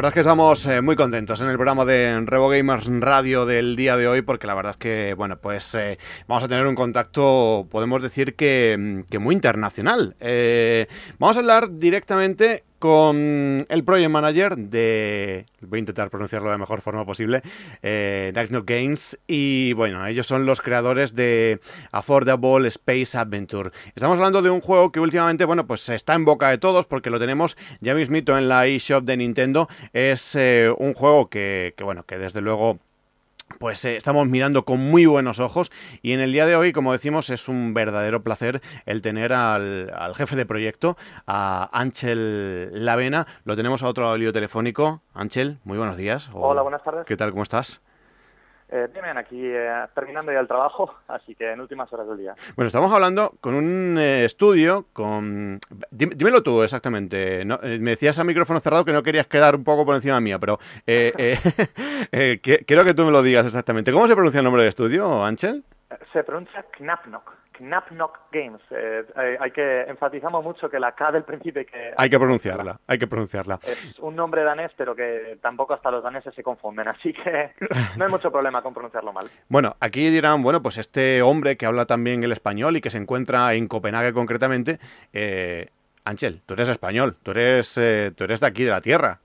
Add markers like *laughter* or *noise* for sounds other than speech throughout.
verdad es que estamos eh, muy contentos en el programa de Revo Gamers Radio del día de hoy porque la verdad es que, bueno, pues eh, vamos a tener un contacto, podemos decir que, que muy internacional. Eh, vamos a hablar directamente con el project manager de, voy a intentar pronunciarlo de la mejor forma posible, eh, Dice Games, y bueno, ellos son los creadores de Affordable Space Adventure. Estamos hablando de un juego que últimamente, bueno, pues está en boca de todos porque lo tenemos ya mismito en la eShop de Nintendo. Es eh, un juego que, que, bueno, que desde luego pues eh, estamos mirando con muy buenos ojos y en el día de hoy, como decimos, es un verdadero placer el tener al, al jefe de proyecto, a Ángel Lavena. Lo tenemos a otro lado del lío telefónico. Ángel, muy buenos días. Hola, buenas tardes. ¿Qué tal? ¿Cómo estás? Eh, bien, aquí eh, terminando ya el trabajo, *laughs* así que en últimas horas del día. Bueno, estamos hablando con un eh, estudio, con... Dímelo tú exactamente. No, eh, me decías a micrófono cerrado que no querías quedar un poco por encima mía, pero *laughs* quiero que tú me lo digas exactamente. ¿Cómo se pronuncia el nombre del estudio, Ángel? Se pronuncia Knapnock. Knapnock Games. Eh, hay que enfatizamos mucho que la K del principio hay que hay que pronunciarla, hay que pronunciarla. Es un nombre danés, pero que tampoco hasta los daneses se confunden, así que *laughs* no hay mucho problema con pronunciarlo mal. Bueno, aquí dirán, bueno, pues este hombre que habla también el español y que se encuentra en Copenhague concretamente, eh, Ángel, tú eres español, tú eres eh, tú eres de aquí de la tierra.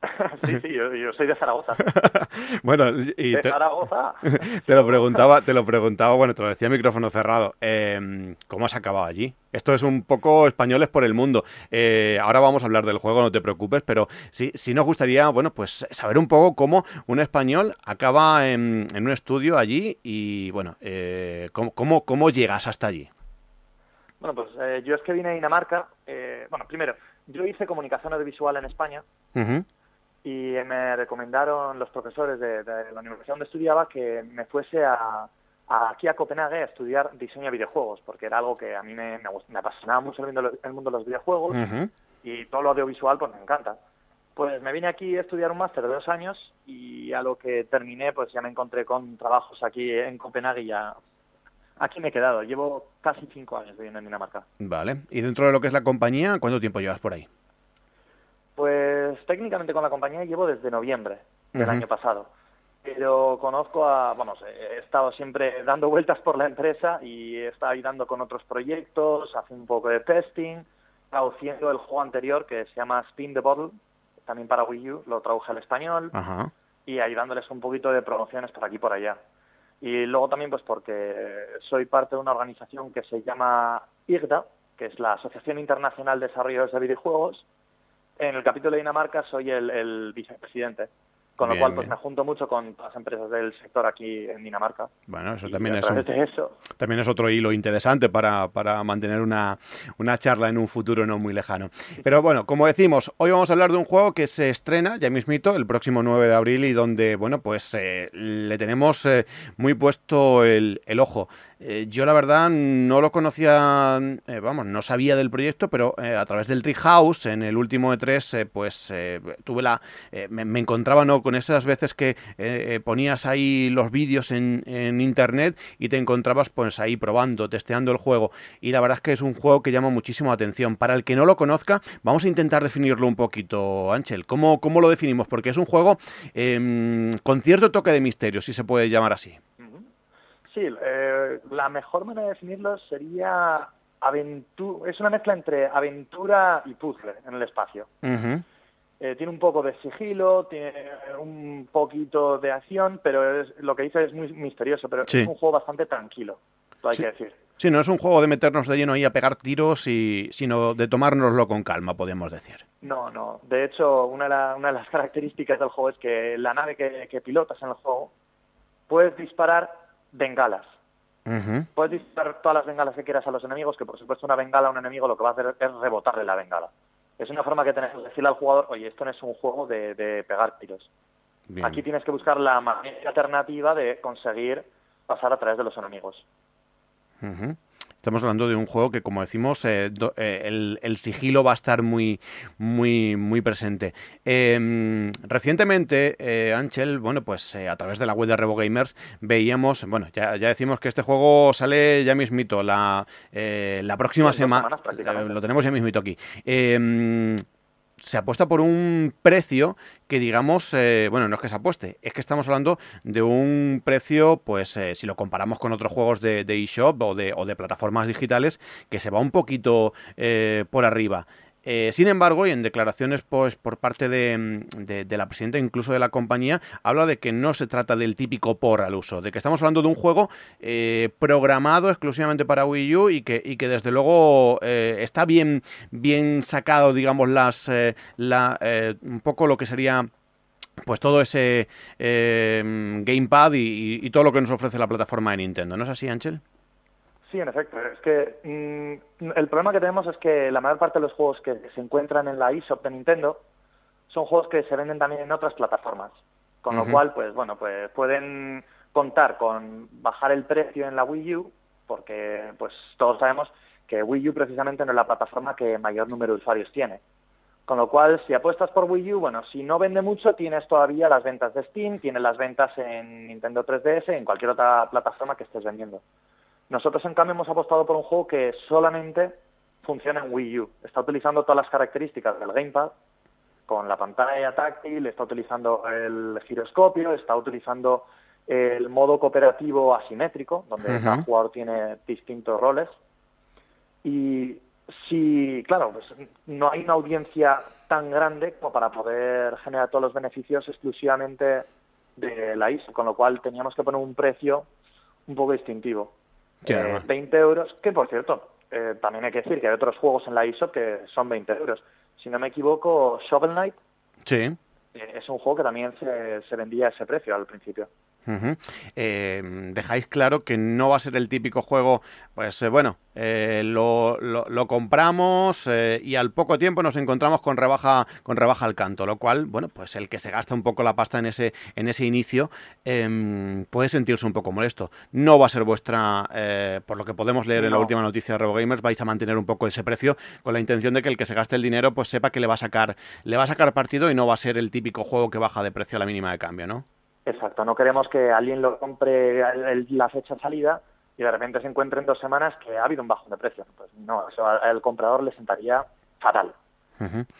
*laughs* sí, sí, yo, yo, soy de Zaragoza. *laughs* bueno, y de te, Zaragoza. *laughs* te lo preguntaba, te lo preguntaba, bueno, te lo decía micrófono cerrado. Eh, ¿Cómo has acabado allí? Esto es un poco españoles por el mundo. Eh, ahora vamos a hablar del juego, no te preocupes, pero sí, sí nos gustaría, bueno, pues saber un poco cómo un español acaba en, en un estudio allí y, bueno, eh, cómo, cómo, cómo llegas hasta allí. Bueno, pues eh, yo es que vine a Dinamarca. bueno, primero, yo hice comunicación audiovisual en España. Uh -huh y me recomendaron los profesores de, de, la universidad donde estudiaba que me fuese a, a, aquí a Copenhague a estudiar diseño de videojuegos, porque era algo que a mí me, me, me apasionaba mucho el mundo, el mundo, de los videojuegos uh -huh. y todo lo audiovisual pues me encanta. Pues me vine aquí a estudiar un máster de dos años y a lo que terminé pues ya me encontré con trabajos aquí en Copenhague y ya aquí me he quedado. Llevo casi cinco años viviendo en Dinamarca. Vale. ¿Y dentro de lo que es la compañía, cuánto tiempo llevas por ahí? Técnicamente con la compañía llevo desde noviembre del Uh -huh. año pasado. Pero conozco a, vamos, he estado siempre dando *laughs* vueltas por la empresa y he estado ayudando con otros proyectos, haciendo un poco de testing, traduciendo el juego anterior que se llama Spin the Bottle, también para Wii U, lo traduje al español, y ayudándoles un poquito de promociones por aquí y por allá. Y luego también pues porque soy parte de una organización que se llama IGDA, que es la Asociación Internacional de Desarrolladores de Videojuegos, en el capítulo de Dinamarca soy el, vicepresidente, con Bien, lo cual pues bien. me junto mucho con las empresas del sector aquí en Dinamarca. Bueno, eso Y también es, un- eso, también es otro hilo interesante para, para mantener una, una charla en un futuro no muy lejano. Pero bueno, como decimos, hoy vamos a hablar de un juego que se estrena, ya mismito, el próximo 9 de abril y donde, bueno, pues eh, le tenemos eh, muy puesto el, el ojo. Eh, yo la verdad no lo conocía, eh, vamos, no sabía del proyecto, pero eh, a través del Treehouse, en el último de tres, eh, pues eh, tuve la, me, me encontraba ¿no? Con esas veces que eh, eh, ponías ahí los vídeos en, en internet y te encontrabas pues ahí probando, testeando el juego. Y la verdad es que es un juego que llama muchísimo la atención. Para el que no lo conozca, vamos a intentar definirlo un poquito, Ángel. ¿Cómo, cómo lo definimos? Porque es un juego eh, con cierto toque de misterio, si se puede llamar así. Sí, eh, la mejor manera de definirlo sería aventura, es una mezcla entre aventura y puzzle en el espacio. Eh, tiene un poco de sigilo, tiene un poquito de acción, pero es, lo que dice es muy misterioso, pero Sí. es un juego bastante tranquilo, lo hay Sí. que decir. Sí, no es un juego de meternos de lleno ahí a pegar tiros, y, sino de tomárnoslo con calma, podemos decir. No, no. De hecho, una de, la- una de las *laughs* características del juego es que la nave que, que pilotas en el juego puedes disparar bengalas. Puedes disparar todas las bengalas que quieras a los enemigos, que por supuesto una bengala a un enemigo lo que va a hacer es rebotarle la bengala. Es una forma que tenemos de decirle al jugador, oye, esto no es un juego de, pegar tiros. Aquí tienes que buscar la manera alternativa de conseguir pasar a través de los enemigos. Estamos hablando de un juego que, como decimos, eh, eh, el, sigilo va a estar muy, muy, muy presente. Em, recientemente, eh, Ángel, bueno, pues a través de la web de Revo Gamers veíamos, bueno, ya, ya decimos que este juego sale ya mismito, la, la próxima semana. lo tenemos ya mismito aquí em, se apuesta por un precio que digamos, eh, bueno, no es que se apueste, es que estamos hablando de un precio, pues eh, si lo comparamos con otros juegos de eShop o de, o de plataformas digitales, que se va un poquito eh, por arriba. Eh, sin embargo, y en declaraciones pues, por parte de, la presidenta incluso de la compañía, habla de que no se trata del típico por al uso, de que estamos hablando de un juego eh, programado exclusivamente para Wii U y que, y que desde luego eh, está bien, bien sacado, digamos, las la, un poco lo que sería pues todo ese gamepad y, y todo lo que nos ofrece la plataforma de Nintendo. ¿No es así, Ángel? Sí, en efecto. Es que mm, el problema que tenemos es que la mayor parte de los juegos que se encuentran en la eShop de Nintendo son juegos que se venden también en otras plataformas. Con lo cual, pues bueno, pues pueden contar con bajar el precio en la Wii U, porque pues todos sabemos que Wii U precisamente no es la plataforma que mayor número de usuarios tiene. Con lo cual, si apuestas por Wii U, bueno, si no vende mucho, tienes todavía las ventas de Steam, tienes las ventas en Nintendo 3DS, en cualquier otra plataforma que estés vendiendo. Nosotros, en cambio, hemos apostado por un juego que solamente funciona en Wii U. Está utilizando todas las características del gamepad, con la pantalla táctil, está utilizando el giroscopio, está utilizando el modo cooperativo asimétrico, donde cada jugador tiene distintos roles. Y si, claro, pues no hay una audiencia tan grande como para poder generar todos los beneficios exclusivamente de la ISO, con lo cual teníamos que poner un precio un poco distintivo. 20 eh, euros, que por cierto, eh, también hay que decir que hay otros juegos en la ISO que son 20 euros. Si no me equivoco, Shovel Knight sí. Eh, es un juego que también se, se vendía a ese precio al principio. Eh, dejáis claro que no va a ser el típico juego, pues eh, bueno, eh, lo, lo, compramos y al poco tiempo nos encontramos con rebaja, con rebaja al canto, lo cual, bueno, pues el que se gasta un poco la pasta en ese, en ese inicio em, puede sentirse un poco molesto. No va a ser vuestra, por lo que podemos leer en la última noticia de RevoGamers, vais a mantener un poco ese precio con la intención de que el que se gaste el dinero pues sepa que le va a sacar, le va a sacar partido y no va a ser el típico juego que baja de precio a la mínima de cambio, ¿no? Exacto, no queremos que alguien lo compre la fecha de salida y de repente se encuentre en dos semanas que ha habido un bajo de precio. Pues no, eso al comprador le sentaría fatal.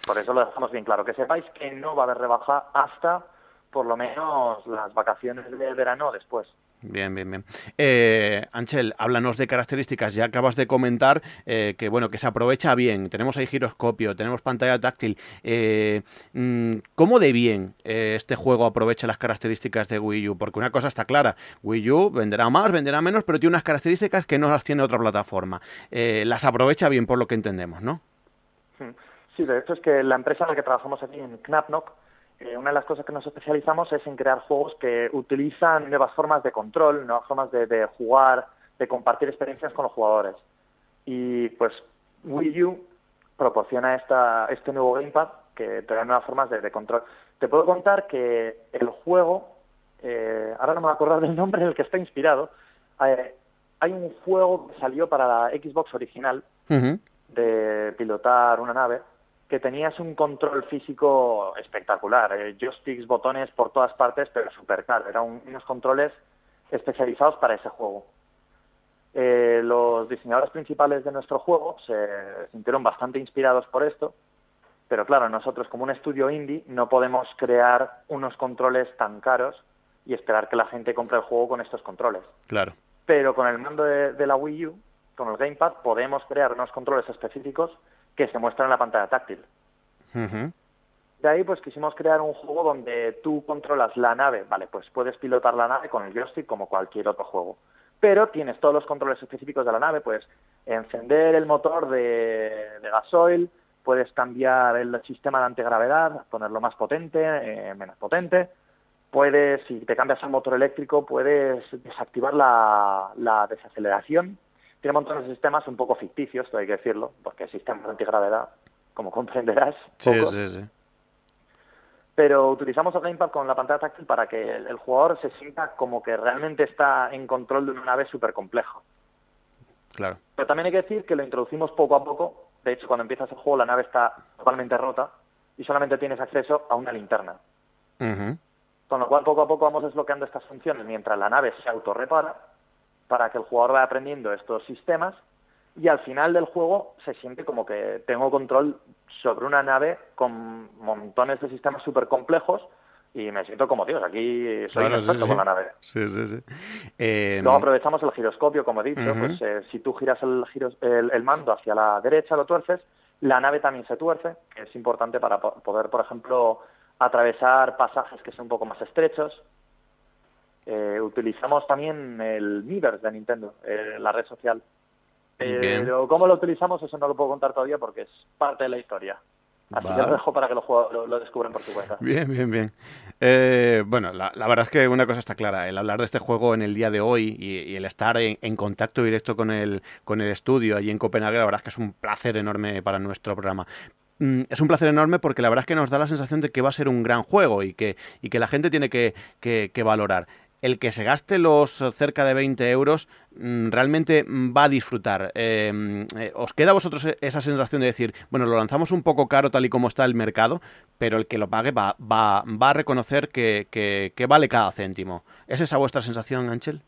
Por eso lo dejamos bien claro, que sepáis que no va a haber rebaja hasta por lo menos las vacaciones de verano después. Bien, bien, bien. Eh, Anchel, háblanos de características. Ya acabas de comentar eh, que bueno que se aprovecha bien. Tenemos ahí giroscopio, tenemos pantalla táctil. Eh, mm, ¿Cómo de bien eh, este juego aprovecha las características de Wii U? Porque una cosa está clara, Wii U venderá más, venderá menos, pero tiene unas características que no las tiene otra plataforma. las aprovecha bien por lo que entendemos, ¿no? Sí, de hecho es que la empresa en la que trabajamos aquí en Knapnock eh, una de las cosas que nos especializamos es en crear juegos que utilizan nuevas formas de control, nuevas formas de, jugar, de compartir experiencias con los jugadores. Y pues Wii U proporciona esta, este nuevo gamepad que te da nuevas formas de, control. Te puedo contar que el juego, eh, ahora no me voy a acordar del nombre en el que está inspirado, eh, hay un juego que salió para la Xbox original de pilotar una nave que tenías un control físico espectacular, eh, joysticks, botones por todas partes, pero súper caro. Eran unos controles especializados para ese juego. Eh, los diseñadores principales de nuestro juego se sintieron bastante inspirados por esto, pero claro, nosotros como un estudio indie no podemos crear unos controles tan caros y esperar que la gente compre el juego con estos controles. Claro. Pero con el mando de la Wii U, con el Gamepad, podemos crear unos controles específicos que se muestra en la pantalla táctil. De ahí pues quisimos crear un juego donde tú controlas la nave, vale, pues puedes pilotar la nave con el joystick como cualquier otro juego. Pero tienes todos los controles específicos de la nave, puedes encender el motor de, gasoil, puedes cambiar el sistema de antigravedad, ponerlo más potente, eh, menos potente, puedes, si te cambias al motor eléctrico, puedes desactivar la, la desaceleración. Tiene montones de sistemas un poco ficticios, hay que decirlo, porque sistemas de antigravedad, como comprenderás. Sí, sí, sí. Pero utilizamos el gamepad con la pantalla táctil para que el, jugador se sienta como que realmente está en control de una nave súper compleja. Claro. Pero también hay que decir que lo introducimos poco a poco. De hecho, cuando empiezas el juego la nave está totalmente rota y solamente tienes acceso a una linterna. Con lo cual, poco a poco vamos desbloqueando estas funciones mientras la nave se autorrepara para que el jugador vaya aprendiendo estos sistemas y al final del juego se siente como que tengo control sobre una nave con montones de sistemas súper complejos y me siento como Dios, aquí soy un experto con la nave. Sí, sí, sí. Eh, Luego aprovechamos el giroscopio, como he dicho, pues eh, si tú giras el, el, mando hacia la derecha, lo tuerces, la nave también se tuerce, que es importante para poder, por ejemplo, atravesar pasajes que son un poco más estrechos. Eh, utilizamos también el Miiverse de Nintendo, la red social, pero cómo lo utilizamos, eso no lo puedo contar todavía porque es parte de la historia. Así que lo dejo para que lo, lo, descubran por su cuenta. *laughs* Bien, bien, bien. Eh, bueno, la, verdad es que una cosa está clara. El hablar de este juego en el día de hoy y, el estar en, contacto directo con el, con el estudio allí en Copenhague, la verdad es que es un placer enorme para nuestro programa mm, es un placer enorme porque la verdad es que nos da la sensación de que va a ser un gran juego y que, y que la gente tiene que, que valorar el que se gaste los cerca de 20 euros mm, realmente va a disfrutar. Eh, eh, ¿Os queda a vosotros e-, esa sensación de decir, bueno, lo lanzamos un poco caro tal y como está el mercado, pero el que lo pague va, va, va a reconocer que, vale cada céntimo? ¿Es esa vuestra sensación, Ángel?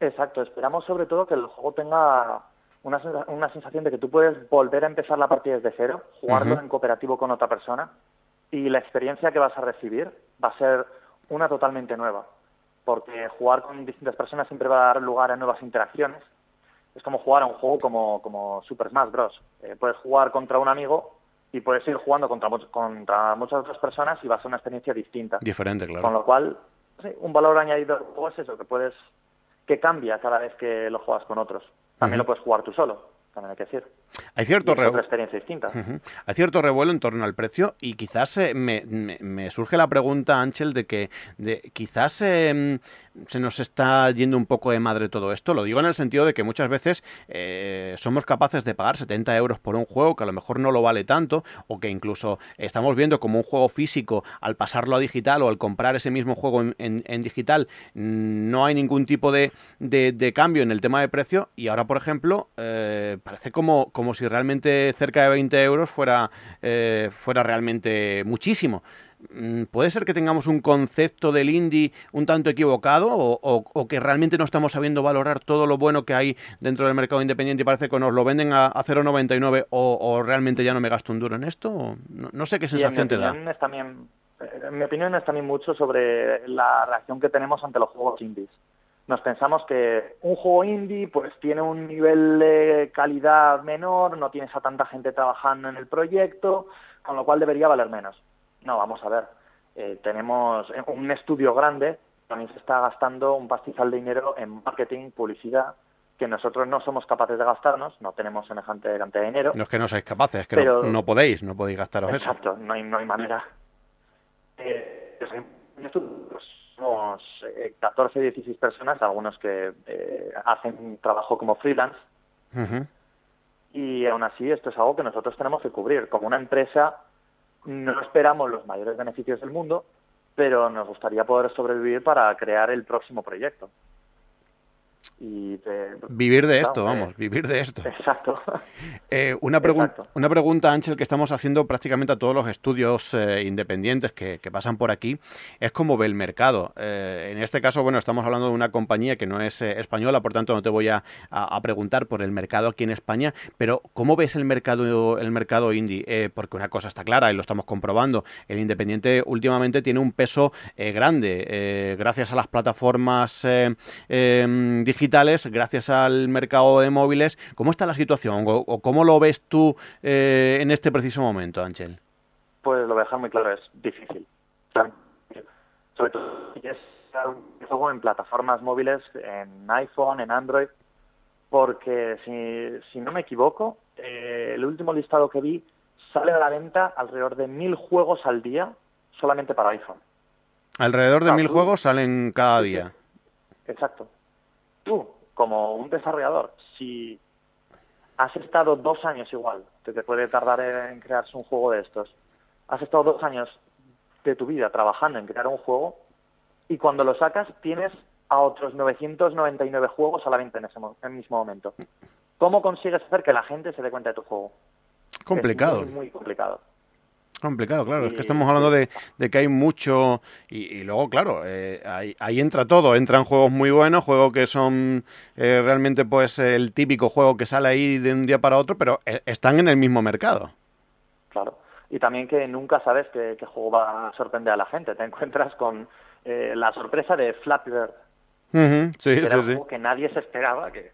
Exacto, esperamos sobre todo que el juego tenga una, una, sensación de que tú puedes volver a empezar la partida desde cero, jugarlo en cooperativo con otra persona y la experiencia que vas a recibir va a ser una totalmente nueva porque jugar con distintas personas siempre va a dar lugar a nuevas interacciones. Es como jugar a un juego como, como Super Smash Bros. Eh, puedes jugar contra un amigo y puedes ir jugando contra, contra muchas otras personas y va a ser una experiencia distinta. Diferente, claro. Con lo cual, un valor añadido al juego es eso, que puedes que cambia cada vez que lo juegas con otros. También lo puedes jugar tú solo, también hay que decir. Hay cierto, experiencia distinta. Hay cierto revuelo en torno al precio y quizás eh, me, surge la pregunta, Ángel, de que de, quizás em, se nos está yendo un poco de madre todo esto. Lo digo en el sentido de que muchas veces eh, somos capaces de pagar 70 euros por un juego que a lo mejor no lo vale tanto o que incluso estamos viendo como un juego físico al pasarlo a digital o al comprar ese mismo juego en, digital no hay ningún tipo de, cambio en el tema de precio y ahora, por ejemplo, eh, parece como, como si realmente cerca de 20 euros fuera, eh, fuera realmente muchísimo. Mm, ¿Puede ser que tengamos un concepto del indie un tanto equivocado o, que realmente no estamos sabiendo valorar todo lo bueno que hay dentro del mercado independiente y parece que nos lo venden a, a 0,99 o, realmente ya no me gasto un duro en esto? No, sé qué sensación te da. Es también, eh, mi opinión es también mucho sobre la reacción que tenemos ante los juegos indies. Nos pensamos que un juego indie pues tiene un nivel de calidad menor, no tienes a tanta gente trabajando en el proyecto, con lo cual debería valer menos no, vamos a ver. Eh, tenemos un estudio grande, también se está gastando un pastizal de dinero en marketing, publicidad, que nosotros no somos capaces de gastarnos, no tenemos semejante cantidad de dinero. No es que no seáis capaces, es que no, podéis, no podéis gastaros eso. Exacto, no hay, no hay manera. Eh, pues, somos 14, eh, 16 personas, algunos que eh, hacen trabajo como freelance, y aún así esto es algo que nosotros tenemos que cubrir. Como una empresa no esperamos los mayores beneficios del mundo, pero nos gustaría poder sobrevivir para crear el próximo proyecto y vivir de esto, vamos, vivir de esto. Exacto. Eh, una, una pregunta, Ángel, que estamos haciendo prácticamente a todos los estudios eh, independientes que, pasan por aquí, es cómo ve el mercado. Eh, en este caso, bueno, estamos hablando de una compañía que no es española, por tanto no te voy a, preguntar por el mercado aquí en España, pero ¿cómo ves el mercado, el mercado indie? porque una cosa está clara y lo estamos comprobando, el independiente últimamente tiene un peso grande, gracias a las plataformas em, digitales, gracias al mercado de móviles. ¿Cómo está la situación o, cómo lo ves tú eh, en este preciso momento, Ángel? Pues lo voy a dejar muy claro, es difícil. Sobre todo si es un juego en plataformas móviles, en iPhone, en Android, porque si, si no me equivoco, eh, el último listado que vi sale a la venta alrededor de mil juegos al día solamente para iPhone. Alrededor de mil juegos salen cada día. Exacto. Tú, como un desarrollador, si has estado dos años igual, que te puede tardar en crearse un juego de estos, has estado dos años de tu vida trabajando en crear un juego y cuando lo sacas tienes a otros 999 juegos a la venta en ese mismo momento. ¿Cómo consigues hacer que la gente se dé cuenta de tu juego? Complicado. Es muy, complicado. Complicado, claro. es que estamos hablando de, que hay mucho. Y, luego, claro, eh, ahí, entra todo. Entran juegos muy buenos, juegos que son eh, realmente pues el típico juego que sale ahí de un día para otro, pero eh, están en el mismo mercado. Claro. Y también que nunca sabes qué, juego va a sorprender a la gente. Te *laughs* encuentras con la sorpresa de Flappy Bird. sí, que era un juego que nadie se esperaba, que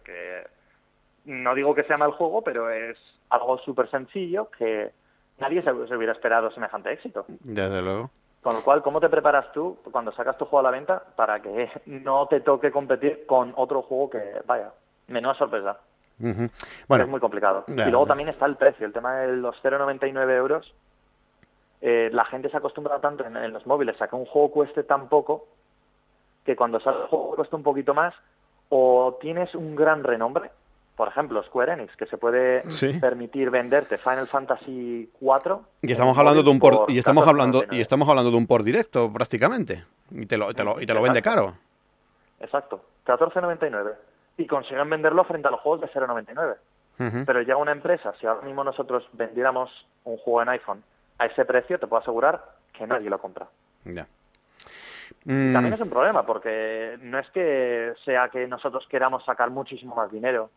no digo que sea mal juego, pero es algo súper sencillo que nadie se, hubiera esperado semejante éxito. Desde luego. Con lo cual, ¿cómo te preparas tú cuando sacas tu juego a la venta para que no te toque competir con otro juego que, vaya, menos sorpresa? bueno, es muy complicado. y luego también está el precio, el tema de los 0,99 euros. Eh, la gente se acostumbra tanto en, en, los móviles a que un juego cueste tan poco que cuando sale el juego cuesta un poquito más o tienes un gran renombre por ejemplo, Square Enix, que se puede permitir venderte Final Fantasy 4 y estamos hablando de un por, y estamos hablando y estamos hablando de un por directo prácticamente y te lo, y te lo, vende caro. Exacto, 14.99 y consiguen venderlo frente a los juegos de 0.99. Pero llega una empresa, si ahora mismo nosotros vendiéramos un juego en iPhone a ese precio, te puedo asegurar que nadie lo compra. Ya. También mm. es un problema, porque no es que sea que nosotros queramos sacar muchísimo más dinero,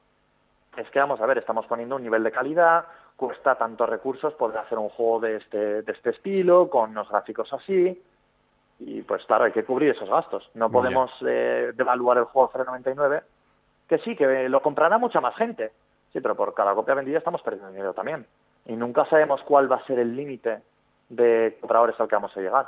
es que vamos a ver, estamos poniendo un nivel de calidad, cuesta tantos recursos poder hacer un juego de este, de este estilo, con unos gráficos así, y pues claro, hay que cubrir esos gastos. No podemos eh, devaluar el juego a 0,99, que sí, que lo comprará mucha más gente, sí, pero por cada copia vendida estamos perdiendo dinero también. Y nunca sabemos cuál va a ser el límite de compradores al que vamos a llegar.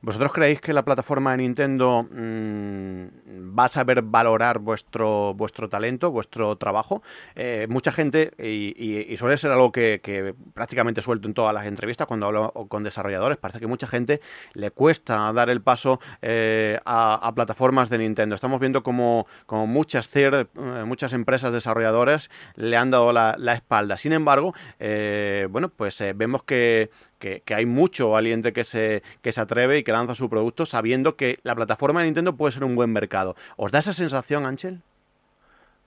¿Vosotros creéis que la plataforma de Nintendo mm, va a saber valorar vuestro, vuestro talento, vuestro trabajo? Eh, mucha gente, y, suele ser algo que, prácticamente suelto en todas las entrevistas cuando hablo con desarrolladores, parece que mucha gente le cuesta dar el paso eh, a, plataformas de Nintendo. Estamos viendo como, como muchas eh, muchas empresas desarrolladoras le han dado la, espalda. Sin embargo, bueno, pues vemos que que, hay mucho valiente que se, que se atreve y que lanza su producto sabiendo que la plataforma de Nintendo puede ser un buen mercado. ¿Os da esa sensación, Ángel?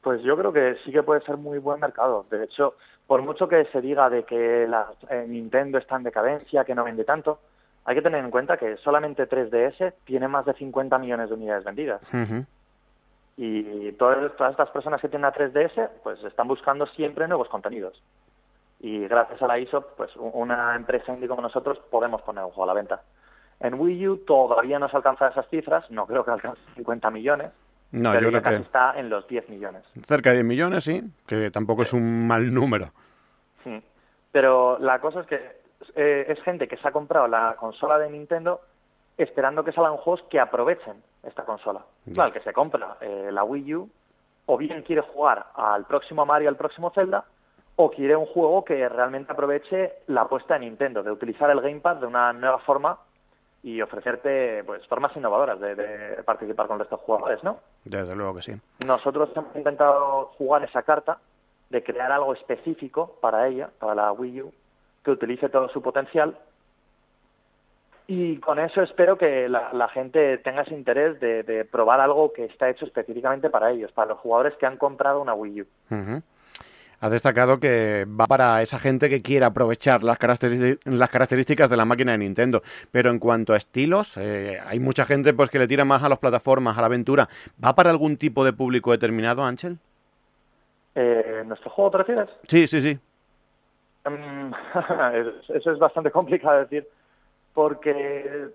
Pues yo creo que sí que puede ser muy buen mercado. De hecho, por mucho que se diga de que la, eh, Nintendo está en decadencia, que no vende tanto, hay que tener en cuenta que solamente 3DS tiene más de 50 millones de unidades vendidas. Y todas, todas estas personas que tienen a 3DS, pues están buscando siempre nuevos contenidos y gracias a la ISOP, pues una empresa indie como nosotros podemos poner un juego a la venta. En Wii U todavía no se alcanza esas cifras, no creo que alcance 50 millones, no, pero yo creo que está en los 10 millones. Cerca de 10 millones, sí, que tampoco es un mal número. Sí. Pero la cosa es que eh, es gente que se ha comprado la consola de Nintendo esperando que salgan juegos que aprovechen esta consola. Claro, que se compra eh, la Wii U o bien quiere jugar al próximo Mario, al próximo Zelda, o quiere un juego que realmente aproveche la apuesta de Nintendo, de utilizar el Gamepad de una nueva forma y ofrecerte pues formas innovadoras de, participar con estos jugadores, ¿no? Desde luego que sí. Nosotros hemos intentado jugar esa carta de crear algo específico para ella, para la Wii U, que utilice todo su potencial y con eso espero que la, gente tenga ese interés de, probar algo que está hecho específicamente para ellos, para los jugadores que han comprado una Wii U has destacado que va para esa gente que quiera aprovechar las, características de la máquina de Nintendo. Pero en cuanto a estilos, eh, hay mucha gente pues que le tira más a las plataformas, a la aventura. ¿Va para algún tipo de público determinado, Ángel? Eh, ¿Nuestro juego te refieres? Sí, sí, sí. Mm, *laughs* eso es bastante complicado de decir, porque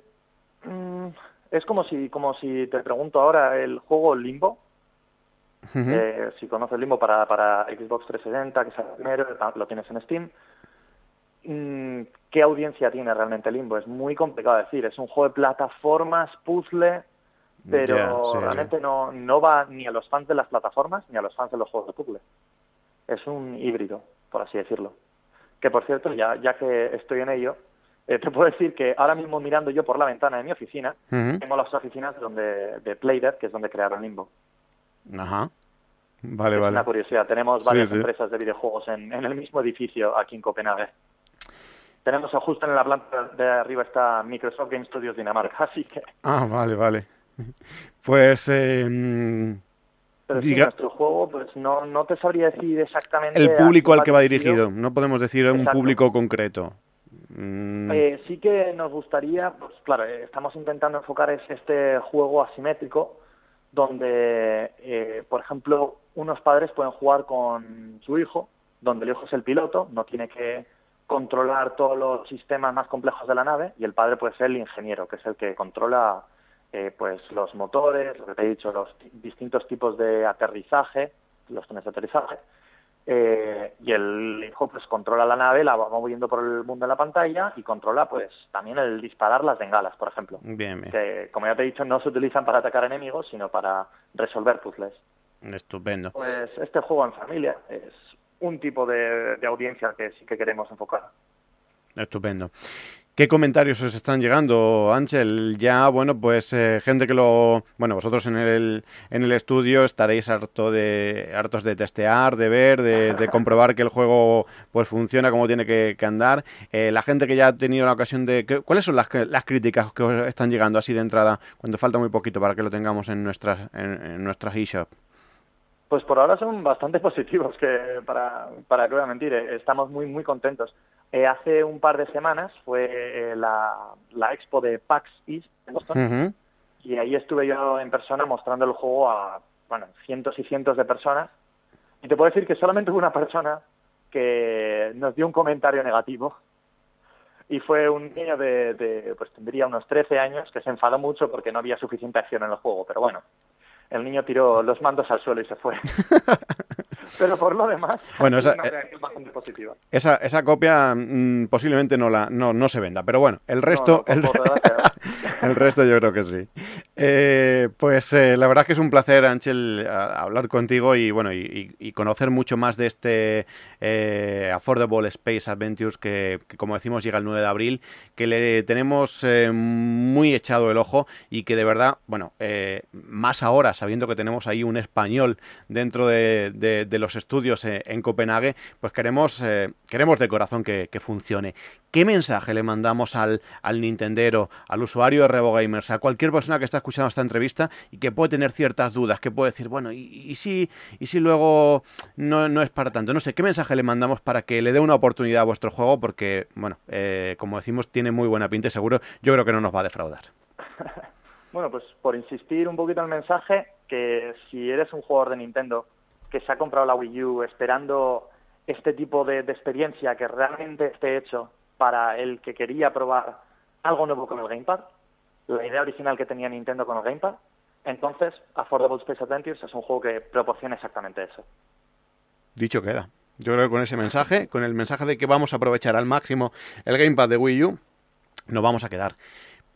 mm, es como si, como si te pregunto ahora el juego Limbo, eh, si conoces Limbo para, para Xbox 360, que es el primero, lo tienes en Steam. Mm, ¿Qué audiencia tiene realmente Limbo? Es muy complicado decir. Es un juego de plataformas, puzzle, pero realmente No, no va ni a los fans de las plataformas ni a los fans de los juegos de puzzle. Es un híbrido, por así decirlo. Que por cierto, ya, ya que estoy en ello, Eh, te puedo decir que ahora mismo mirando yo por la ventana de mi oficina, tengo las oficinas donde, de Playdead, que es donde crearon Limbo. Ajá. Vale, es vale. Una curiosidad. Tenemos varias empresas de videojuegos en, en, el mismo edificio aquí en Copenhague. Tenemos justo en la planta de arriba está Microsoft Game Studios Dinamarca, *laughs* así que... Ah, vale, vale. Pues... Eh, pero Diga... nuestro juego, pues no, no te sabría decir exactamente... El público al que va dirigido, no podemos decir un público concreto. Mm. Eh, sí que nos gustaría, pues claro, eh, estamos intentando enfocar este juego asimétrico, donde, eh, por ejemplo, unos padres pueden jugar con su hijo, donde el hijo es el piloto, no tiene que controlar todos los sistemas más complejos de la nave, y el padre puede ser el ingeniero, que es el que controla eh, pues los motores, lo que te he dicho, los distintos tipos de aterrizaje, los trenes de aterrizaje, eh, y el hijo pues controla la nave, la va moviendo por el mundo en la pantalla y controla pues también el disparar las bengalas, por ejemplo. Bien, Que como ya te he dicho no se utilizan para atacar enemigos, sino para resolver puzzles. Estupendo. Pues este juego en familia es un tipo de audiencia que sí que queremos enfocar. Estupendo. ¿Qué comentarios os están llegando, Ángel? Ya, bueno, pues eh, gente que lo... Bueno, vosotros en el, en el estudio estaréis harto de, hartos de testear, de ver, de, comprobar que el juego pues funciona como tiene que, andar. Eh, la gente que ya ha tenido la ocasión de... ¿Cuáles son las, las críticas que os están llegando así de entrada cuando falta muy poquito para que lo tengamos en nuestras, en, nuestras eShop? Pues por ahora son bastante *laughs* positivos, que para, para que voy a mentir, eh, estamos muy, muy contentos. Eh, hace un par de semanas fue eh, la, expo de PAX East en Boston. Y ahí estuve yo en persona mostrando el juego a bueno, cientos y cientos de personas. Y te puedo decir que solamente hubo una persona que nos dio un comentario negativo. Y fue un niño de, de, pues tendría unos 13 años que se enfadó mucho porque no había suficiente acción en el juego, pero bueno, el niño tiró los mandos al suelo y se fue. *laughs* Pero por lo demás, bueno, esa, una reacción bastante positiva. Esa, esa copia mm, posiblemente no, la, no, no se venda, pero bueno, el resto, el, *laughs* el, resto yo creo que sí. Eh, pues eh, la verdad que es un placer, Ángel, hablar contigo y bueno y, conocer mucho más de este eh, Affordable Space Adventures que, como decimos, llega el 9 de abril, que le tenemos muy echado el ojo y que de verdad, bueno, más ahora, sabiendo que tenemos ahí un español dentro de, los estudios eh, en Copenhague, pues queremos, eh, queremos de corazón que, funcione. ¿Qué mensaje le mandamos al, al Nintendero, al usuario de RevoGamers, a cualquier persona que está escuchando esta entrevista y que puede tener ciertas dudas, que puede decir, bueno, ¿y, si, y si luego no, no, es para tanto? No sé, ¿qué mensaje le mandamos para que le dé una oportunidad a vuestro juego? Porque, bueno, eh, como decimos, tiene muy buena pinta y seguro, yo creo que no nos va a defraudar. *laughs* Bueno, pues por insistir un poquito en el mensaje, que si eres un jugador de Nintendo que se ha comprado la Wii U esperando este tipo de, experiencia que realmente esté hecho para el que quería probar algo nuevo con el Gamepad, la idea original que tenía Nintendo con el Gamepad, entonces Affordable Space Adventures es un juego que proporciona exactamente eso. Dicho queda. Yo creo que con ese mensaje, con el mensaje de que vamos a aprovechar al máximo el Gamepad de Wii U, nos vamos a quedar.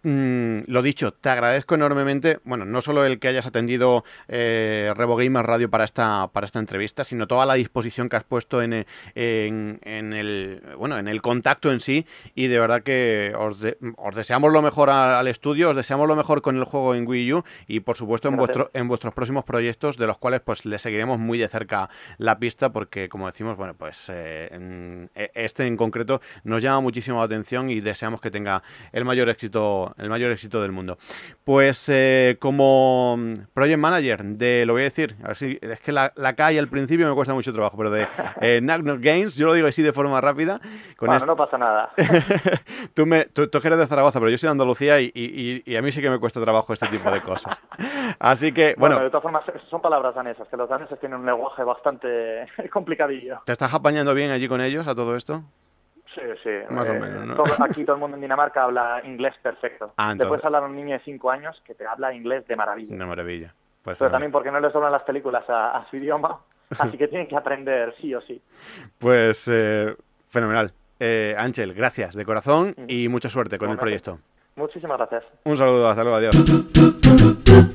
Mm, lo dicho, te agradezco enormemente, bueno, no solo el que hayas atendido eh, Gamer Radio para esta, para esta entrevista, sino toda la disposición que has puesto en, en, el, bueno, en el contacto en sí y de verdad que os, os deseamos lo mejor al estudio, os deseamos lo mejor con el juego en Wii U y por supuesto en, vuestro, en vuestros próximos proyectos de los cuales pues le seguiremos muy de cerca la pista porque como decimos, bueno, pues eh, e, este en concreto nos llama muchísimo la atención y deseamos que tenga el mayor éxito el mayor éxito del mundo. Pues eh, como project manager de, lo voy a decir, a ver si, es que la, la calle al principio me cuesta mucho trabajo, pero de eh, Games, yo lo digo así de forma rápida. Con bueno, no pasa nada. *laughs* tú, me, tú, eres de Zaragoza, pero yo soy de Andalucía y, y, a mí sí que me cuesta trabajo este tipo de cosas. Así que, bueno. bueno de todas formas, son palabras danesas, que los daneses tienen un lenguaje bastante *laughs* complicadillo. ¿Te estás apañando bien allí con ellos a todo esto? Sí, sí. Más o eh, menos, aquí *laughs* todo el mundo en Dinamarca habla inglés perfecto. Ah, Te puedes hablar a un niño de 5 años que te habla inglés de maravilla. De maravilla. Pues Pero también porque no les doblan las películas a, su idioma, *laughs* así que tienen que aprender sí o sí. Pues eh, fenomenal. Eh, Ángel, gracias de corazón y mucha suerte con el proyecto. Muchísimas gracias. Un saludo, hasta luego, adiós.